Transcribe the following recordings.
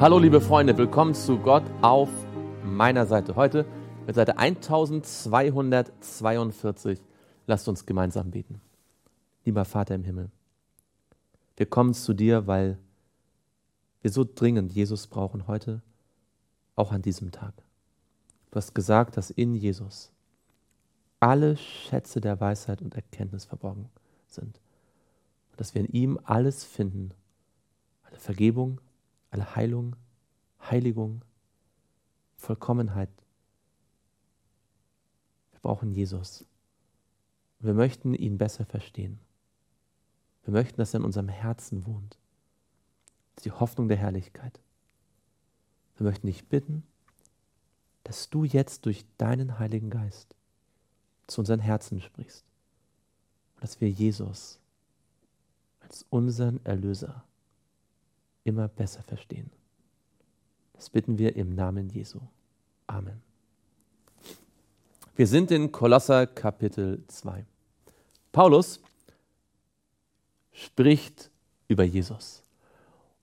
Hallo liebe Freunde, willkommen zu Gott auf meiner Seite. Heute mit Seite 1242. Lasst uns gemeinsam beten. Lieber Vater im Himmel, wir kommen zu dir, weil wir so dringend Jesus brauchen heute, auch an diesem Tag. Du hast gesagt, dass in Jesus alle Schätze der Weisheit und Erkenntnis verborgen sind. Und dass wir in ihm alles finden, alle Vergebung, alle Heilung, Heiligung, Vollkommenheit. Wir brauchen Jesus. Wir möchten ihn besser verstehen. Wir möchten, dass er in unserem Herzen wohnt. Das ist die Hoffnung der Herrlichkeit. Wir möchten dich bitten, dass du jetzt durch deinen Heiligen Geist zu unseren Herzen sprichst und dass wir Jesus als unseren Erlöser immer besser verstehen. Das bitten wir im Namen Jesu. Amen. Wir sind in Kolosser Kapitel 2. Paulus spricht über Jesus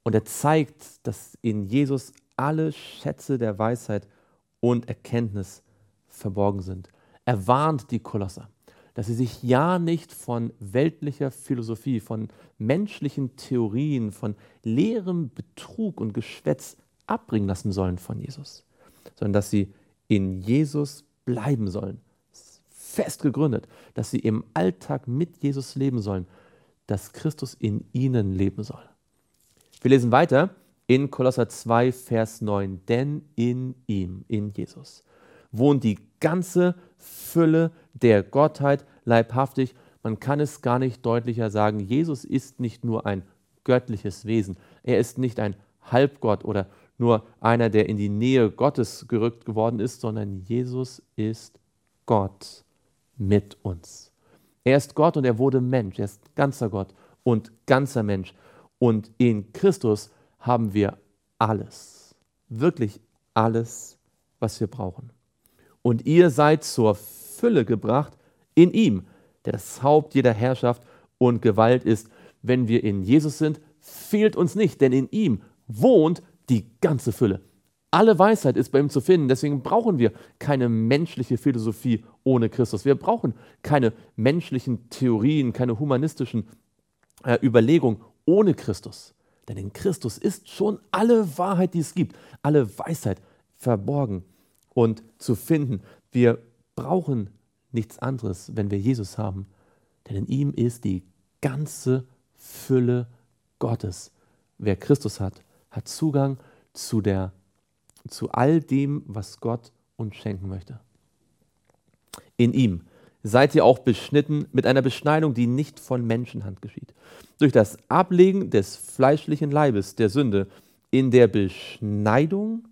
und er zeigt, dass in Jesus alle Schätze der Weisheit und Erkenntnis verborgen sind. Er warnt die Kolosser dass sie sich ja nicht von weltlicher Philosophie, von menschlichen Theorien, von leerem Betrug und Geschwätz abbringen lassen sollen von Jesus, sondern dass sie in Jesus bleiben sollen, fest gegründet, dass sie im Alltag mit Jesus leben sollen, dass Christus in ihnen leben soll. Wir lesen weiter in Kolosser 2, Vers 9, denn in ihm, in Jesus, wohnt die ganze Fülle der Gottheit leibhaftig. Man kann es gar nicht deutlicher sagen. Jesus ist nicht nur ein göttliches Wesen. Er ist nicht ein Halbgott oder nur einer, der in die Nähe Gottes gerückt geworden ist, sondern Jesus ist Gott mit uns. Er ist Gott und er wurde Mensch. Er ist ganzer Gott und ganzer Mensch. Und in Christus haben wir alles, wirklich alles, was wir brauchen und ihr seid zur Fülle gebracht in ihm, der das Haupt jeder Herrschaft und Gewalt ist. Wenn wir in Jesus sind, fehlt uns nicht, denn in ihm wohnt die ganze Fülle. Alle Weisheit ist bei ihm zu finden. Deswegen brauchen wir keine menschliche Philosophie ohne Christus. Wir brauchen keine menschlichen Theorien, keine humanistischen äh, Überlegungen ohne Christus. Denn in Christus ist schon alle Wahrheit, die es gibt, alle Weisheit verborgen und zu finden. Wir brauchen nichts anderes, wenn wir Jesus haben, denn in ihm ist die ganze Fülle Gottes. Wer Christus hat, hat Zugang zu, der, zu all dem, was Gott uns schenken möchte. In ihm seid ihr auch beschnitten mit einer Beschneidung, die nicht von Menschenhand geschieht. Durch das Ablegen des fleischlichen Leibes der Sünde in der Beschneidung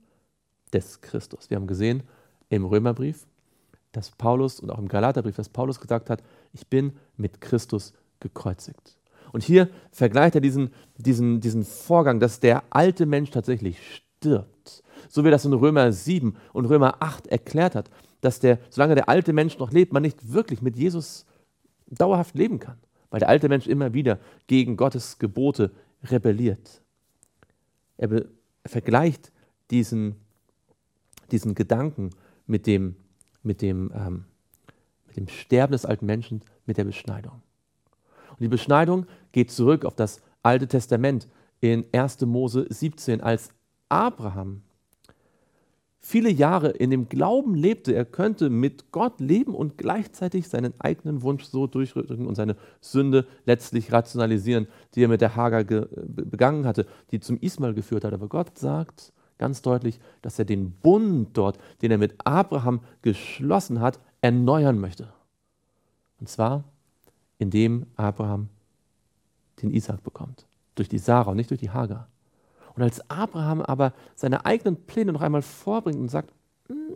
des Christus. Wir haben gesehen im Römerbrief, dass Paulus und auch im Galaterbrief, dass Paulus gesagt hat, ich bin mit Christus gekreuzigt. Und hier vergleicht er diesen, diesen, diesen Vorgang, dass der alte Mensch tatsächlich stirbt. So wie das in Römer 7 und Römer 8 erklärt hat, dass der, solange der alte Mensch noch lebt, man nicht wirklich mit Jesus dauerhaft leben kann, weil der alte Mensch immer wieder gegen Gottes Gebote rebelliert. Er, er vergleicht diesen, diesen Gedanken mit dem, mit dem, ähm, mit dem Sterben des alten Menschen, mit der Beschneidung. Und die Beschneidung geht zurück auf das Alte Testament in 1. Mose 17, als Abraham viele Jahre in dem Glauben lebte, er könnte mit Gott leben und gleichzeitig seinen eigenen Wunsch so durchdrücken und seine Sünde letztlich rationalisieren, die er mit der Hagar begangen hatte, die zum Ismael geführt hat. Aber Gott sagt, ganz deutlich, dass er den Bund dort, den er mit Abraham geschlossen hat, erneuern möchte. Und zwar, indem Abraham den Isaac bekommt. Durch die Sarah und nicht durch die Hagar. Und als Abraham aber seine eigenen Pläne noch einmal vorbringt und sagt, hm,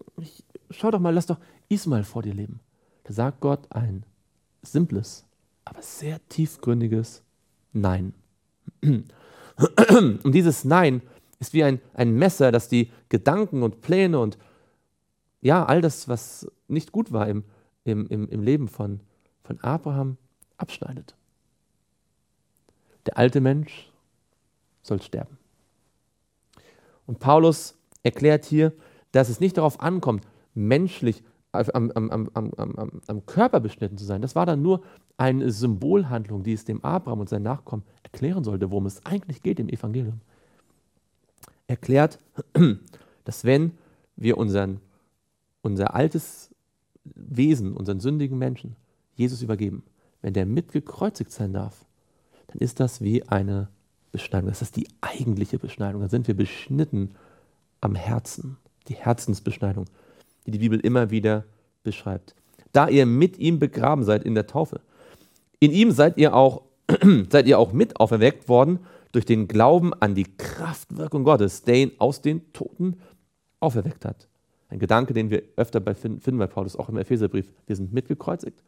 schau doch mal, lass doch Ismael vor dir leben. Da sagt Gott ein simples, aber sehr tiefgründiges Nein. Und dieses Nein ist wie ein, ein Messer, das die Gedanken und Pläne und ja, all das, was nicht gut war im, im, im, im Leben von, von Abraham, abschneidet. Der alte Mensch soll sterben. Und Paulus erklärt hier, dass es nicht darauf ankommt, menschlich am, am, am, am, Körper beschnitten zu sein. Das war dann nur eine Symbolhandlung, die es dem Abraham und seinen Nachkommen erklären sollte, worum es eigentlich geht im Evangelium. Erklärt, dass wenn wir unseren, unser altes Wesen, unseren sündigen Menschen, Jesus übergeben, wenn der mitgekreuzigt sein darf, dann ist das wie eine Beschneidung. Das ist die eigentliche Beschneidung. Dann sind wir beschnitten am Herzen, die Herzensbeschneidung, die die Bibel immer wieder beschreibt. Da ihr mit ihm begraben seid in der Taufe. In ihm seid ihr auch, seid ihr auch mit auferweckt worden durch den Glauben an die Kraftwirkung Gottes, der ihn aus den Toten auferweckt hat. Ein Gedanke, den wir öfter bei finden bei Paulus, auch im Epheserbrief. Wir sind mitgekreuzigt,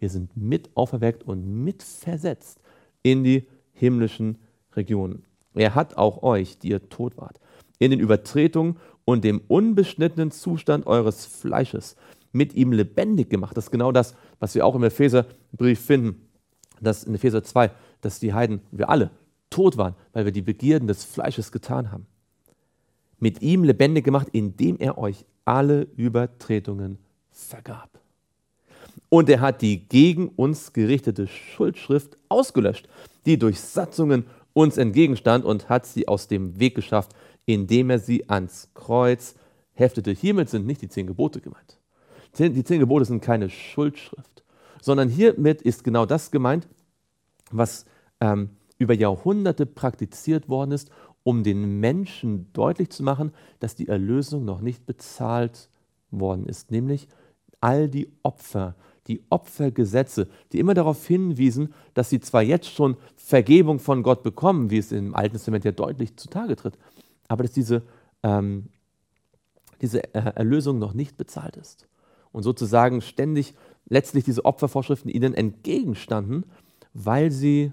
wir sind mit auferweckt und mit versetzt in die himmlischen Regionen. Er hat auch euch, die ihr tot wart, in den Übertretungen und dem unbeschnittenen Zustand eures Fleisches mit ihm lebendig gemacht. Das ist genau das, was wir auch im Epheserbrief finden, dass in Epheser 2, dass die Heiden, wir alle, tot waren, weil wir die Begierden des Fleisches getan haben. Mit ihm lebendig gemacht, indem er euch alle Übertretungen vergab. Und er hat die gegen uns gerichtete Schuldschrift ausgelöscht, die durch Satzungen uns entgegenstand und hat sie aus dem Weg geschafft, indem er sie ans Kreuz heftete. Hiermit sind nicht die zehn Gebote gemeint. Die zehn Gebote sind keine Schuldschrift, sondern hiermit ist genau das gemeint, was ähm, über Jahrhunderte praktiziert worden ist, um den Menschen deutlich zu machen, dass die Erlösung noch nicht bezahlt worden ist, nämlich all die Opfer, die Opfergesetze, die immer darauf hinwiesen, dass sie zwar jetzt schon Vergebung von Gott bekommen, wie es im Alten Testament ja deutlich zutage tritt, aber dass diese, ähm, diese Erlösung noch nicht bezahlt ist. Und sozusagen ständig letztlich diese Opfervorschriften ihnen entgegenstanden, weil sie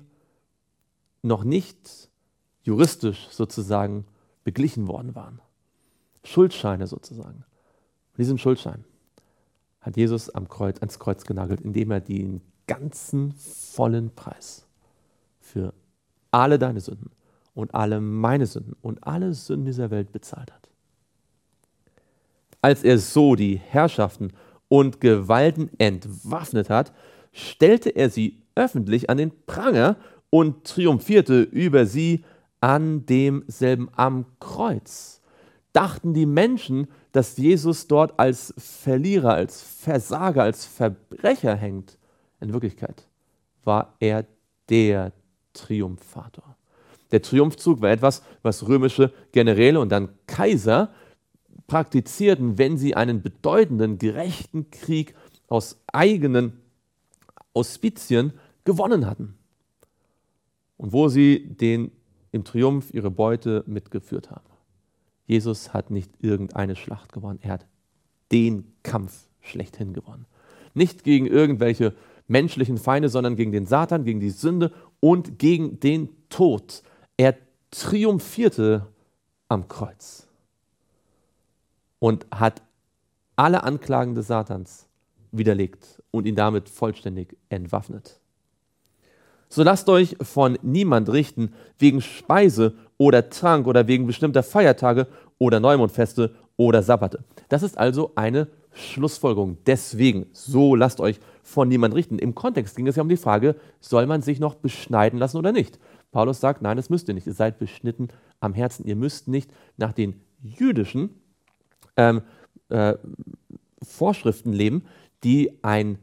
noch nicht juristisch sozusagen beglichen worden waren. Schuldscheine sozusagen. Und diesen Schuldschein hat Jesus am Kreuz, ans Kreuz genagelt, indem er den ganzen vollen Preis für alle deine Sünden und alle meine Sünden und alle Sünden dieser Welt bezahlt hat. Als er so die Herrschaften und Gewalten entwaffnet hat, stellte er sie öffentlich an den Pranger und triumphierte über sie an demselben am Kreuz. Dachten die Menschen, dass Jesus dort als Verlierer, als Versager, als Verbrecher hängt. In Wirklichkeit war er der Triumphator. Der Triumphzug war etwas, was römische Generäle und dann Kaiser praktizierten, wenn sie einen bedeutenden, gerechten Krieg aus eigenen Auspizien gewonnen hatten. Und wo sie den, im Triumph ihre Beute mitgeführt haben. Jesus hat nicht irgendeine Schlacht gewonnen, er hat den Kampf schlechthin gewonnen. Nicht gegen irgendwelche menschlichen Feinde, sondern gegen den Satan, gegen die Sünde und gegen den Tod. Er triumphierte am Kreuz und hat alle Anklagen des Satans widerlegt und ihn damit vollständig entwaffnet. So lasst euch von niemand richten wegen Speise oder Trank oder wegen bestimmter Feiertage oder Neumondfeste oder Sabbate. Das ist also eine Schlussfolgerung. Deswegen, so lasst euch von niemand richten. Im Kontext ging es ja um die Frage, soll man sich noch beschneiden lassen oder nicht? Paulus sagt, nein, das müsst ihr nicht. Ihr seid beschnitten am Herzen. Ihr müsst nicht nach den jüdischen ähm, äh, Vorschriften leben, die ein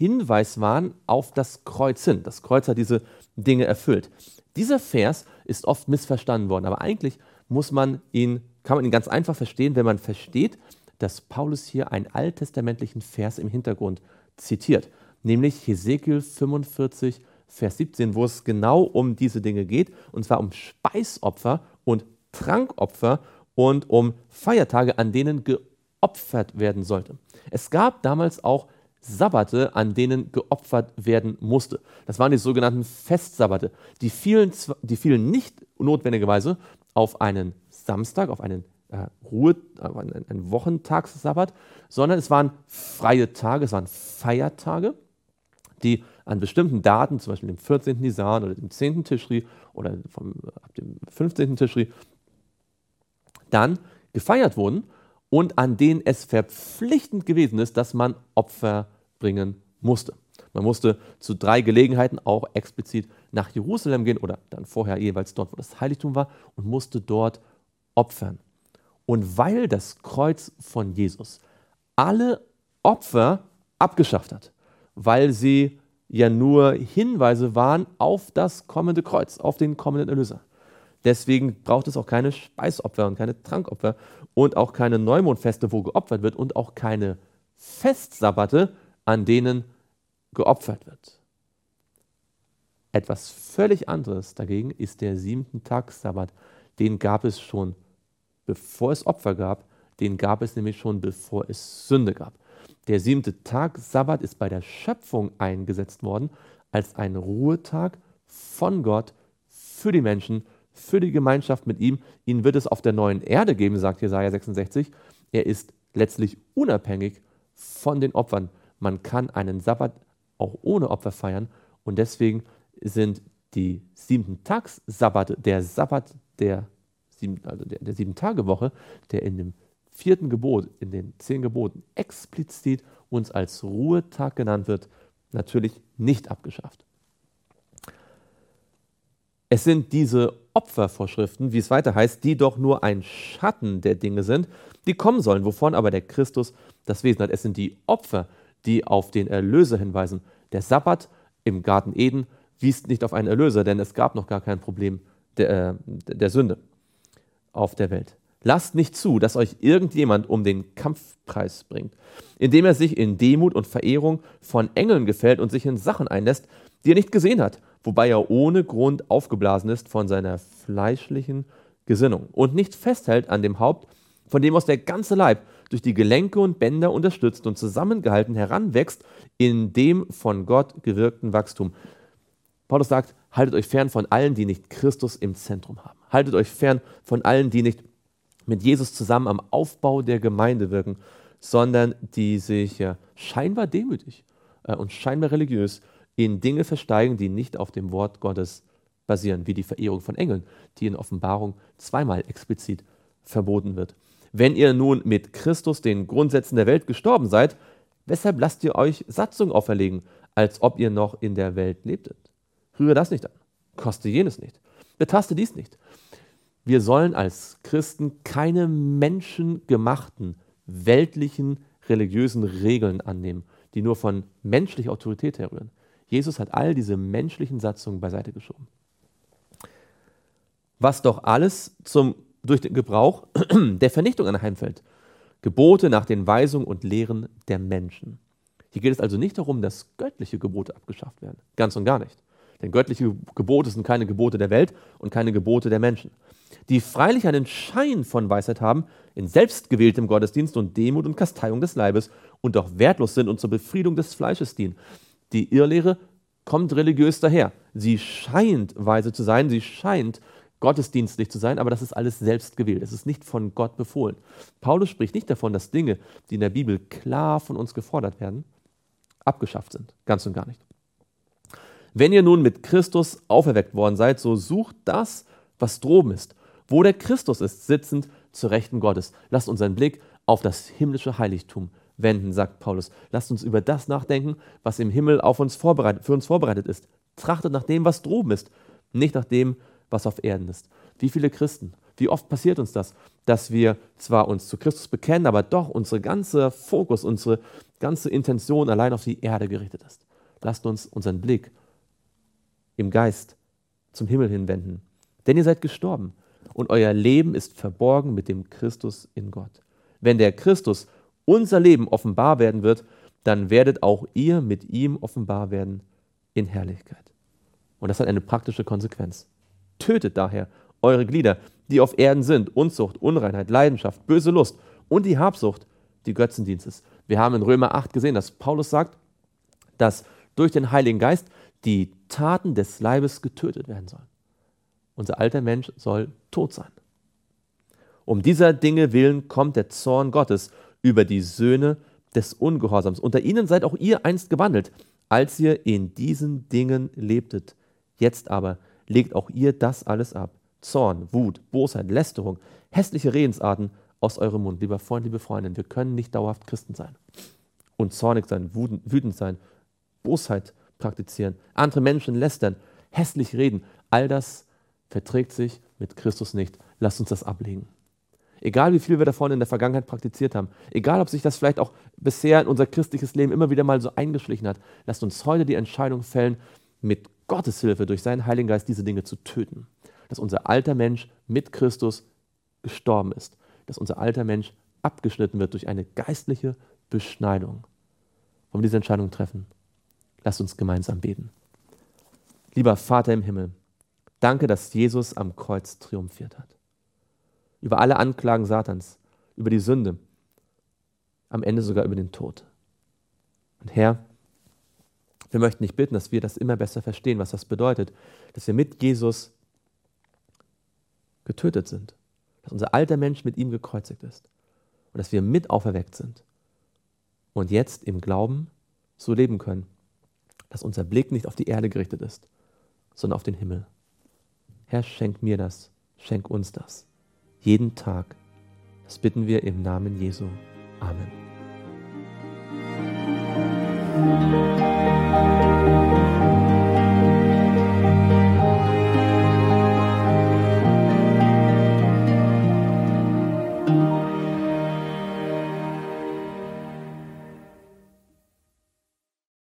Hinweis waren auf das Kreuz hin. Das Kreuz hat diese Dinge erfüllt. Dieser Vers ist oft missverstanden worden, aber eigentlich muss man ihn, kann man ihn ganz einfach verstehen, wenn man versteht, dass Paulus hier einen alttestamentlichen Vers im Hintergrund zitiert, nämlich Hesekiel 45, Vers 17, wo es genau um diese Dinge geht, und zwar um Speisopfer und Trankopfer und um Feiertage, an denen geopfert werden sollte. Es gab damals auch Sabbate, an denen geopfert werden musste. Das waren die sogenannten Festsabbate. Die fielen, die fielen nicht notwendigerweise auf einen Samstag, auf einen äh, Ruhe, einen, einen Wochentagssabbat, sondern es waren freie Tage, es waren Feiertage, die an bestimmten Daten, zum Beispiel dem 14. Nisan oder dem 10. Tischri oder vom, ab dem 15. Tischri, dann gefeiert wurden und an denen es verpflichtend gewesen ist, dass man Opfer bringen musste. Man musste zu drei Gelegenheiten auch explizit nach Jerusalem gehen oder dann vorher jeweils dort, wo das Heiligtum war und musste dort opfern. Und weil das Kreuz von Jesus alle Opfer abgeschafft hat, weil sie ja nur Hinweise waren auf das kommende Kreuz, auf den kommenden Erlöser. Deswegen braucht es auch keine Speisopfer und keine Trankopfer und auch keine Neumondfeste, wo geopfert wird und auch keine Festsabbate, an denen geopfert wird. Etwas völlig anderes dagegen ist der siebten Tag Sabbat. Den gab es schon, bevor es Opfer gab. Den gab es nämlich schon, bevor es Sünde gab. Der siebte Tag Sabbat ist bei der Schöpfung eingesetzt worden als ein Ruhetag von Gott für die Menschen, für die Gemeinschaft mit ihm. Ihn wird es auf der neuen Erde geben, sagt Jesaja 66. Er ist letztlich unabhängig von den Opfern. Man kann einen Sabbat auch ohne Opfer feiern und deswegen sind die siebten Tags Sabbat, der Sabbat der sieben, also der, der sieben Tage Woche, der in dem vierten Gebot, in den zehn Geboten explizit uns als Ruhetag genannt wird, natürlich nicht abgeschafft. Es sind diese Opfervorschriften, wie es weiter heißt, die doch nur ein Schatten der Dinge sind, die kommen sollen, wovon aber der Christus das Wesen hat. Es sind die Opfer, die auf den Erlöser hinweisen. Der Sabbat im Garten Eden wies nicht auf einen Erlöser, denn es gab noch gar kein Problem der, äh, der Sünde auf der Welt. Lasst nicht zu, dass euch irgendjemand um den Kampfpreis bringt, indem er sich in Demut und Verehrung von Engeln gefällt und sich in Sachen einlässt, die er nicht gesehen hat, wobei er ohne Grund aufgeblasen ist von seiner fleischlichen Gesinnung und nicht festhält an dem Haupt, von dem aus der ganze Leib durch die Gelenke und Bänder unterstützt und zusammengehalten heranwächst in dem von Gott gewirkten Wachstum. Paulus sagt, haltet euch fern von allen, die nicht Christus im Zentrum haben. Haltet euch fern von allen, die nicht mit Jesus zusammen am Aufbau der Gemeinde wirken, sondern die sich scheinbar demütig äh, und scheinbar religiös in Dinge versteigen, die nicht auf dem Wort Gottes basieren, wie die Verehrung von Engeln, die in Offenbarung zweimal explizit verboten wird. Wenn ihr nun mit Christus den Grundsätzen der Welt gestorben seid, weshalb lasst ihr euch Satzung auferlegen, als ob ihr noch in der Welt lebtet? Rühre das nicht an, koste jenes nicht, betaste dies nicht. Wir sollen als Christen keine menschengemachten, weltlichen, religiösen Regeln annehmen, die nur von menschlicher Autorität herrühren. Jesus hat all diese menschlichen Satzungen beiseite geschoben. Was doch alles zum durch den Gebrauch der Vernichtung anheimfällt. Gebote nach den Weisungen und Lehren der Menschen. Hier geht es also nicht darum, dass göttliche Gebote abgeschafft werden. Ganz und gar nicht. Denn göttliche Gebote sind keine Gebote der Welt und keine Gebote der Menschen. Die freilich einen Schein von Weisheit haben, in selbstgewähltem Gottesdienst und Demut und Kasteiung des Leibes und doch wertlos sind und zur Befriedung des Fleisches dienen. Die Irrlehre kommt religiös daher. Sie scheint weise zu sein, sie scheint gottesdienstlich zu sein, aber das ist alles selbst gewählt. Es ist nicht von Gott befohlen. Paulus spricht nicht davon, dass Dinge, die in der Bibel klar von uns gefordert werden, abgeschafft sind. Ganz und gar nicht. Wenn ihr nun mit Christus auferweckt worden seid, so sucht das, was droben ist, wo der Christus ist, sitzend zur Rechten Gottes. Lasst unseren Blick auf das himmlische Heiligtum wenden, sagt Paulus. Lasst uns über das nachdenken, was im Himmel auf uns vorbereitet, für uns vorbereitet ist. Trachtet nach dem, was droben ist, nicht nach dem, was auf Erden ist. Wie viele Christen, wie oft passiert uns das, dass wir zwar uns zu Christus bekennen, aber doch unser ganzer Fokus, unsere ganze Intention allein auf die Erde gerichtet ist. Lasst uns unseren Blick im Geist zum Himmel hinwenden. Denn ihr seid gestorben und euer Leben ist verborgen mit dem Christus in Gott. Wenn der Christus unser Leben offenbar werden wird, dann werdet auch ihr mit ihm offenbar werden in Herrlichkeit. Und das hat eine praktische Konsequenz. Tötet daher eure Glieder, die auf Erden sind, Unzucht, Unreinheit, Leidenschaft, böse Lust und die Habsucht, die Götzendienstes. Wir haben in Römer 8 gesehen, dass Paulus sagt, dass durch den Heiligen Geist die Taten des Leibes getötet werden sollen. Unser alter Mensch soll tot sein. Um dieser Dinge willen kommt der Zorn Gottes über die Söhne des Ungehorsams. Unter ihnen seid auch ihr einst gewandelt, als ihr in diesen Dingen lebtet. Jetzt aber legt auch ihr das alles ab. Zorn, Wut, Bosheit, Lästerung, hässliche Redensarten aus eurem Mund. Lieber Freund, liebe Freundin, wir können nicht dauerhaft Christen sein und zornig sein, wütend sein, Bosheit praktizieren, andere Menschen lästern, hässlich reden. All das verträgt sich mit Christus nicht. Lasst uns das ablegen. Egal wie viel wir davon in der Vergangenheit praktiziert haben, egal ob sich das vielleicht auch bisher in unser christliches Leben immer wieder mal so eingeschlichen hat, lasst uns heute die Entscheidung fällen, mit Gottes Hilfe durch seinen Heiligen Geist diese Dinge zu töten. Dass unser alter Mensch mit Christus gestorben ist. Dass unser alter Mensch abgeschnitten wird durch eine geistliche Beschneidung. Wollen wir diese Entscheidung treffen? Lasst uns gemeinsam beten. Lieber Vater im Himmel, danke, dass Jesus am Kreuz triumphiert hat. Über alle Anklagen Satans, über die Sünde, am Ende sogar über den Tod. Und Herr, wir möchten dich bitten, dass wir das immer besser verstehen, was das bedeutet, dass wir mit Jesus getötet sind, dass unser alter Mensch mit ihm gekreuzigt ist und dass wir mit auferweckt sind und jetzt im Glauben so leben können, dass unser Blick nicht auf die Erde gerichtet ist, sondern auf den Himmel. Herr, schenk mir das, schenk uns das. Jeden Tag. Das bitten wir im Namen Jesu. Amen.